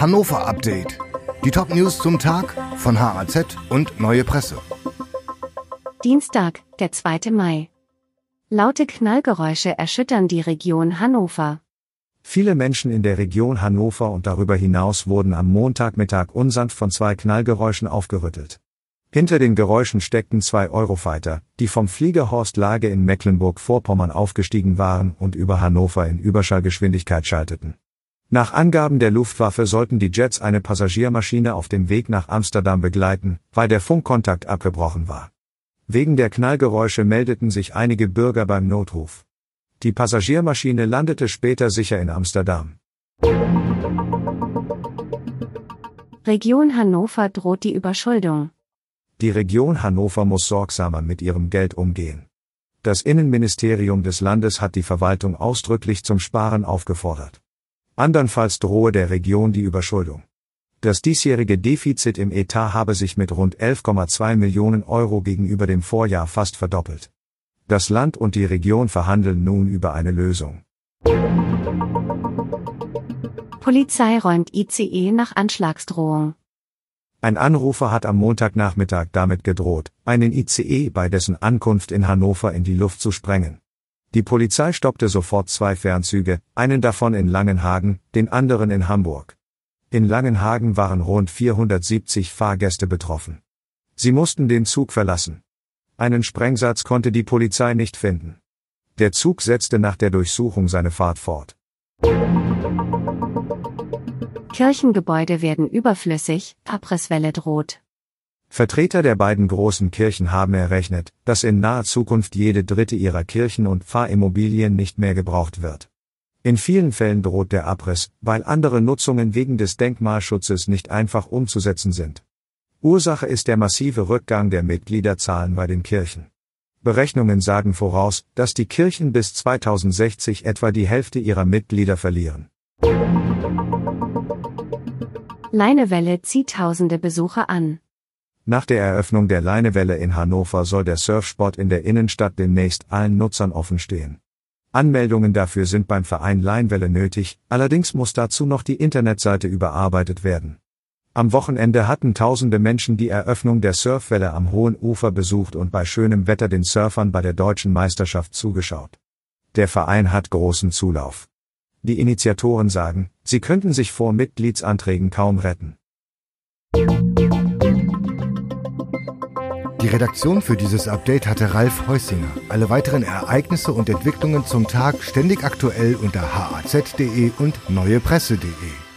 Hannover Update. Die Top News zum Tag von HAZ und Neue Presse. Dienstag, der 2. Mai. Laute Knallgeräusche erschüttern die Region Hannover. Viele Menschen in der Region Hannover und darüber hinaus wurden am Montagmittag unsanft von zwei Knallgeräuschen aufgerüttelt. Hinter den Geräuschen steckten zwei Eurofighter, die vom Flieger Horst Lage in Mecklenburg-Vorpommern aufgestiegen waren und über Hannover in Überschallgeschwindigkeit schalteten. Nach Angaben der Luftwaffe sollten die Jets eine Passagiermaschine auf dem Weg nach Amsterdam begleiten, weil der Funkkontakt abgebrochen war. Wegen der Knallgeräusche meldeten sich einige Bürger beim Notruf. Die Passagiermaschine landete später sicher in Amsterdam. Region Hannover droht die Überschuldung. Die Region Hannover muss sorgsamer mit ihrem Geld umgehen. Das Innenministerium des Landes hat die Verwaltung ausdrücklich zum Sparen aufgefordert. Andernfalls drohe der Region die Überschuldung. Das diesjährige Defizit im Etat habe sich mit rund 11,2 Millionen Euro gegenüber dem Vorjahr fast verdoppelt. Das Land und die Region verhandeln nun über eine Lösung. Polizei räumt ICE nach Anschlagsdrohung. Ein Anrufer hat am Montagnachmittag damit gedroht, einen ICE bei dessen Ankunft in Hannover in die Luft zu sprengen. Die Polizei stoppte sofort zwei Fernzüge, einen davon in Langenhagen, den anderen in Hamburg. In Langenhagen waren rund 470 Fahrgäste betroffen. Sie mussten den Zug verlassen. Einen Sprengsatz konnte die Polizei nicht finden. Der Zug setzte nach der Durchsuchung seine Fahrt fort. Kirchengebäude werden überflüssig, Abrisswelle droht. Vertreter der beiden großen Kirchen haben errechnet, dass in naher Zukunft jede dritte ihrer Kirchen und Pfarrimmobilien nicht mehr gebraucht wird. In vielen Fällen droht der Abriss, weil andere Nutzungen wegen des Denkmalschutzes nicht einfach umzusetzen sind. Ursache ist der massive Rückgang der Mitgliederzahlen bei den Kirchen. Berechnungen sagen voraus, dass die Kirchen bis 2060 etwa die Hälfte ihrer Mitglieder verlieren. Leinewelle zieht tausende Besucher an. Nach der Eröffnung der Leinewelle in Hannover soll der Surfsport in der Innenstadt demnächst allen Nutzern offen stehen. Anmeldungen dafür sind beim Verein Leinwelle nötig, allerdings muss dazu noch die Internetseite überarbeitet werden. Am Wochenende hatten tausende Menschen die Eröffnung der Surfwelle am Hohen Ufer besucht und bei schönem Wetter den Surfern bei der deutschen Meisterschaft zugeschaut. Der Verein hat großen Zulauf. Die Initiatoren sagen, sie könnten sich vor Mitgliedsanträgen kaum retten. Die Redaktion für dieses Update hatte Ralf Heusinger. Alle weiteren Ereignisse und Entwicklungen zum Tag ständig aktuell unter haz.de und neuepresse.de.